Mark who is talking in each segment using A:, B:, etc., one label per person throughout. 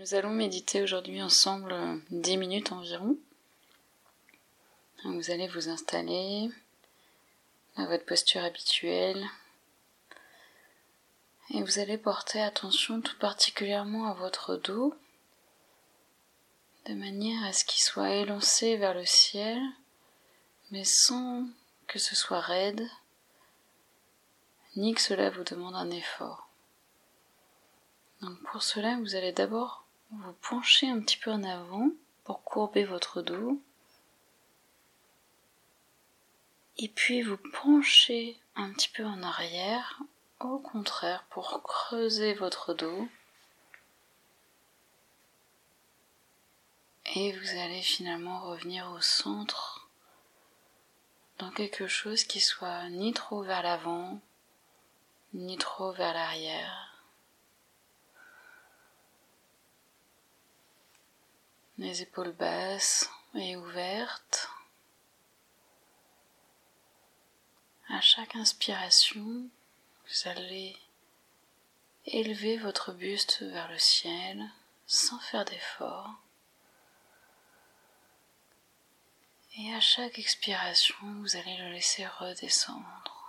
A: Nous allons méditer aujourd'hui ensemble 10 minutes environ. Vous allez vous installer à votre posture habituelle et vous allez porter attention tout particulièrement à votre dos de manière à ce qu'il soit élancé vers le ciel mais sans que ce soit raide ni que cela vous demande un effort. Donc pour cela, vous allez d'abord vous pencher un petit peu en avant pour courber votre dos. Et puis vous penchez un petit peu en arrière, au contraire, pour creuser votre dos. Et vous allez finalement revenir au centre dans quelque chose qui soit ni trop vers l'avant, ni trop vers l'arrière. Les épaules basses et ouvertes. À chaque inspiration, vous allez élever votre buste vers le ciel sans faire d'effort. Et à chaque expiration, vous allez le laisser redescendre.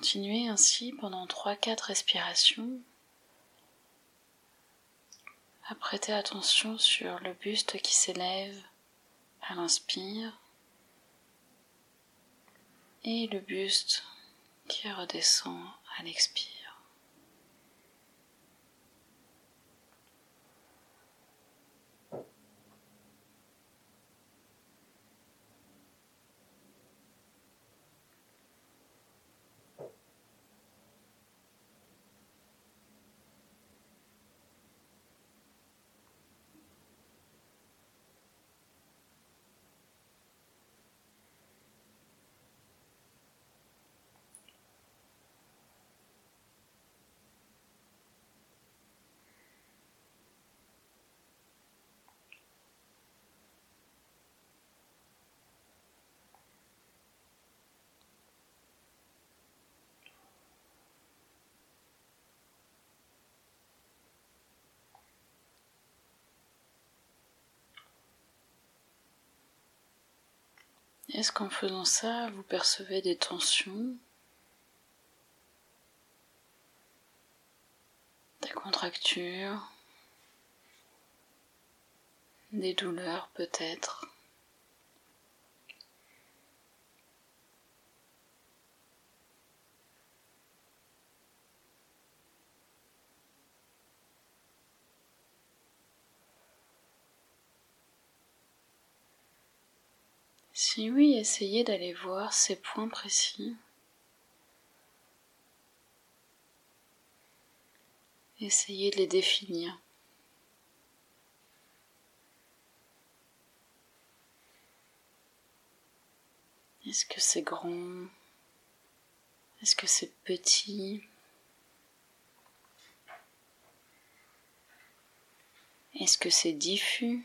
A: Continuez ainsi pendant 3-4 respirations à prêter attention sur le buste qui s'élève à l'inspire et le buste qui redescend à l'expire. Est-ce qu'en faisant ça, vous percevez des tensions, des contractures, des douleurs peut-être Si oui, essayez d'aller voir ces points précis. Essayez de les définir. Est-ce que c'est grand? Est-ce que c'est petit? Est-ce que c'est diffus?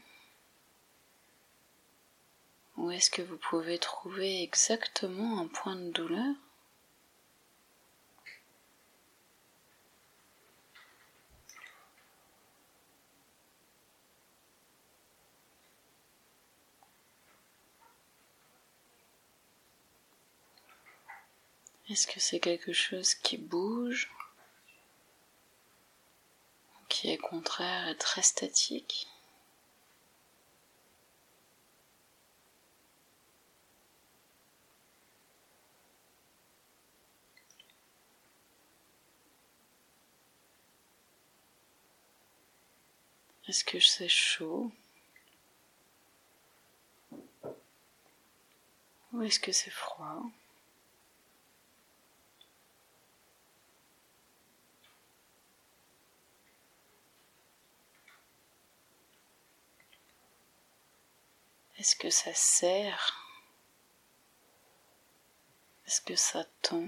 A: Où est-ce que vous pouvez trouver exactement un point de douleur? Est-ce que c'est quelque chose qui bouge? Qui est contraire et très statique? Est-ce que c'est chaud? Ou est-ce que c'est froid? Est-ce que ça serre Est-ce que ça tend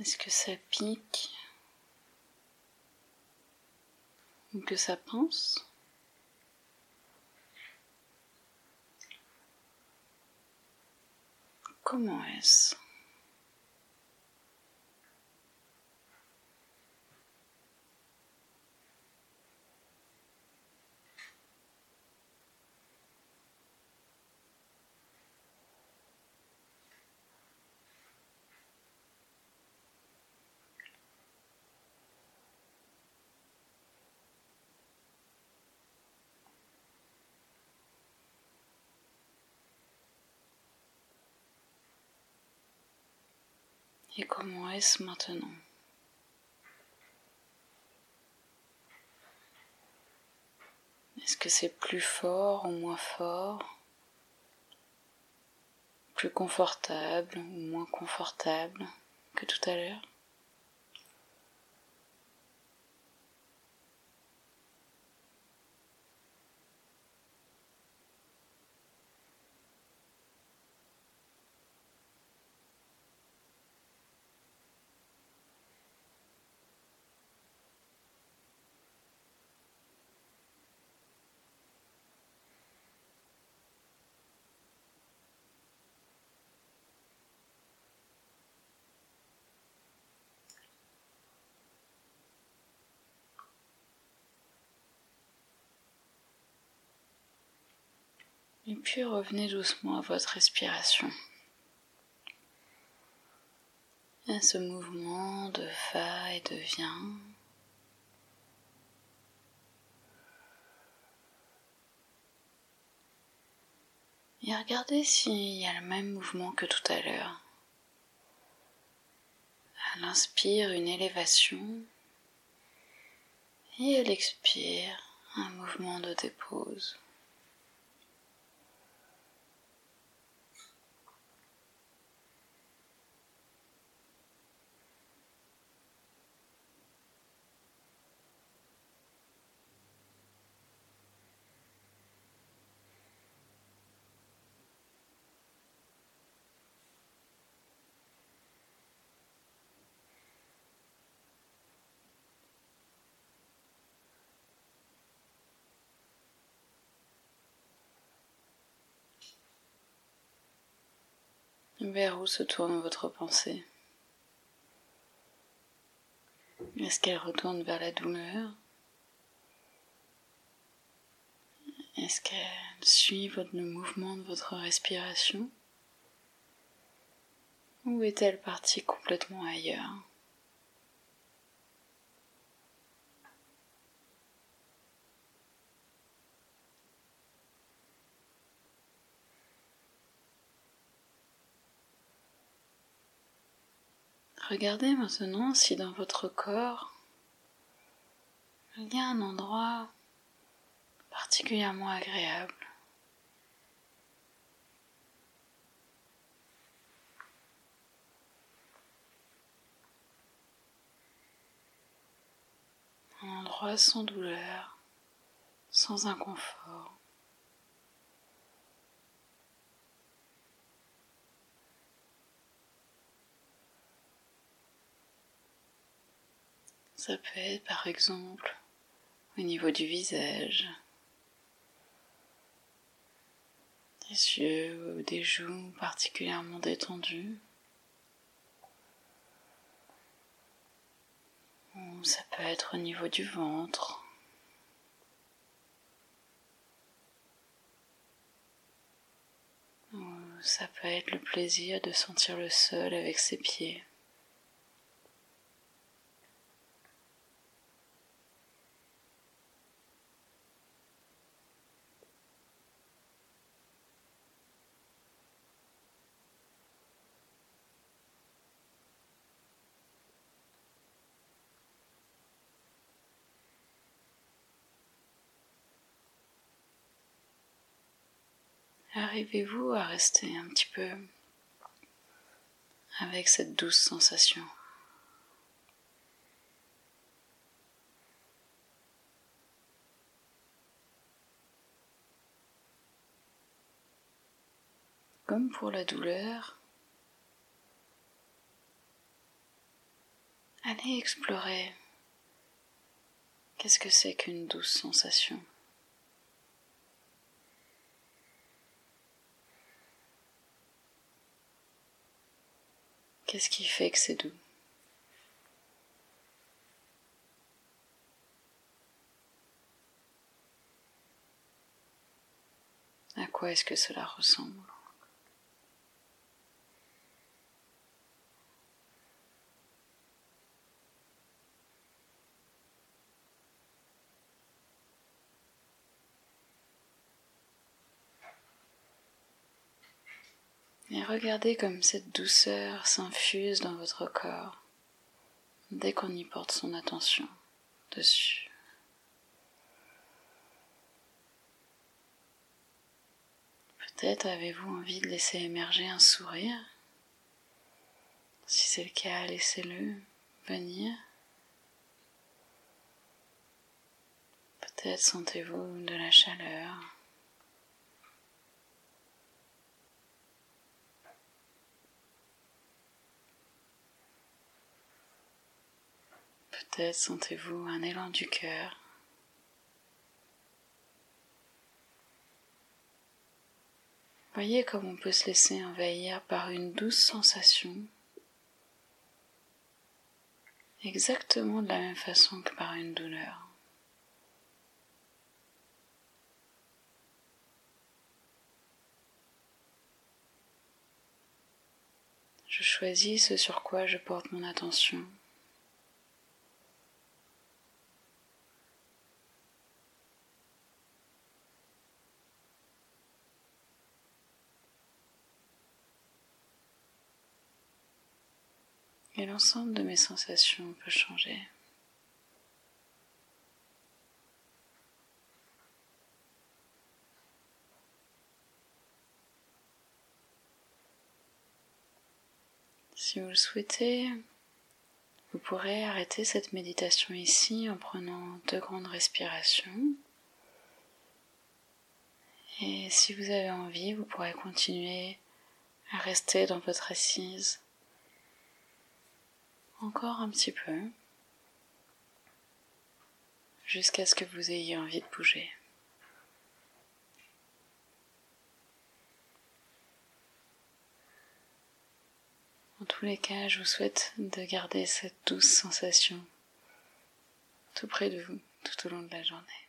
A: Est-ce que ça pique ou que ça pense. Comment est-ce Et comment est-ce maintenant Est-ce que c'est plus fort ou moins fort Plus confortable ou moins confortable que tout à l'heure Et puis revenez doucement à votre respiration. À ce mouvement de va et de vient. Et regardez s'il y a le même mouvement que tout à l'heure. Elle inspire une élévation et elle expire un mouvement de dépose. Vers où se tourne votre pensée? Est-ce qu'elle retourne vers la douleur? Est-ce qu'elle suit le mouvement de votre respiration? Ou est-elle partie complètement ailleurs? Regardez maintenant si dans votre corps il y a un endroit particulièrement agréable. Un endroit sans douleur, sans inconfort. Ça peut être par exemple au niveau du visage, des yeux ou des joues particulièrement détendues. Ou ça peut être au niveau du ventre. Ou ça peut être le plaisir de sentir le sol avec ses pieds. Arrivez-vous à rester un petit peu avec cette douce sensation? Comme pour la douleur, allez explorer. Qu'est-ce que c'est qu'une douce sensation? Qu'est-ce qui fait que c'est doux? À quoi est-ce que cela ressemble? Et regardez comme cette douceur s'infuse dans votre corps dès qu'on y porte son attention dessus. Peut-être avez-vous envie de laisser émerger un sourire. Si c'est le cas, laissez-le venir. Peut-être sentez-vous de la chaleur. Sentez-vous un élan du cœur. Voyez comme on peut se laisser envahir par une douce sensation, exactement de la même façon que par une douleur. Je choisis ce sur quoi je porte mon attention. et l'ensemble de mes sensations peut changer. Si vous le souhaitez, vous pourrez arrêter cette méditation ici en prenant deux grandes respirations. Et si vous avez envie, vous pourrez continuer à rester dans votre assise encore un petit peu jusqu'à ce que vous ayez envie de bouger. En tous les cas, je vous souhaite de garder cette douce sensation tout près de vous tout au long de la journée.